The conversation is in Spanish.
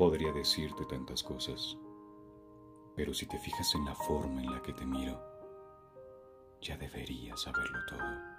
Podría decirte tantas cosas, pero si te fijas en la forma en la que te miro, ya deberías saberlo todo.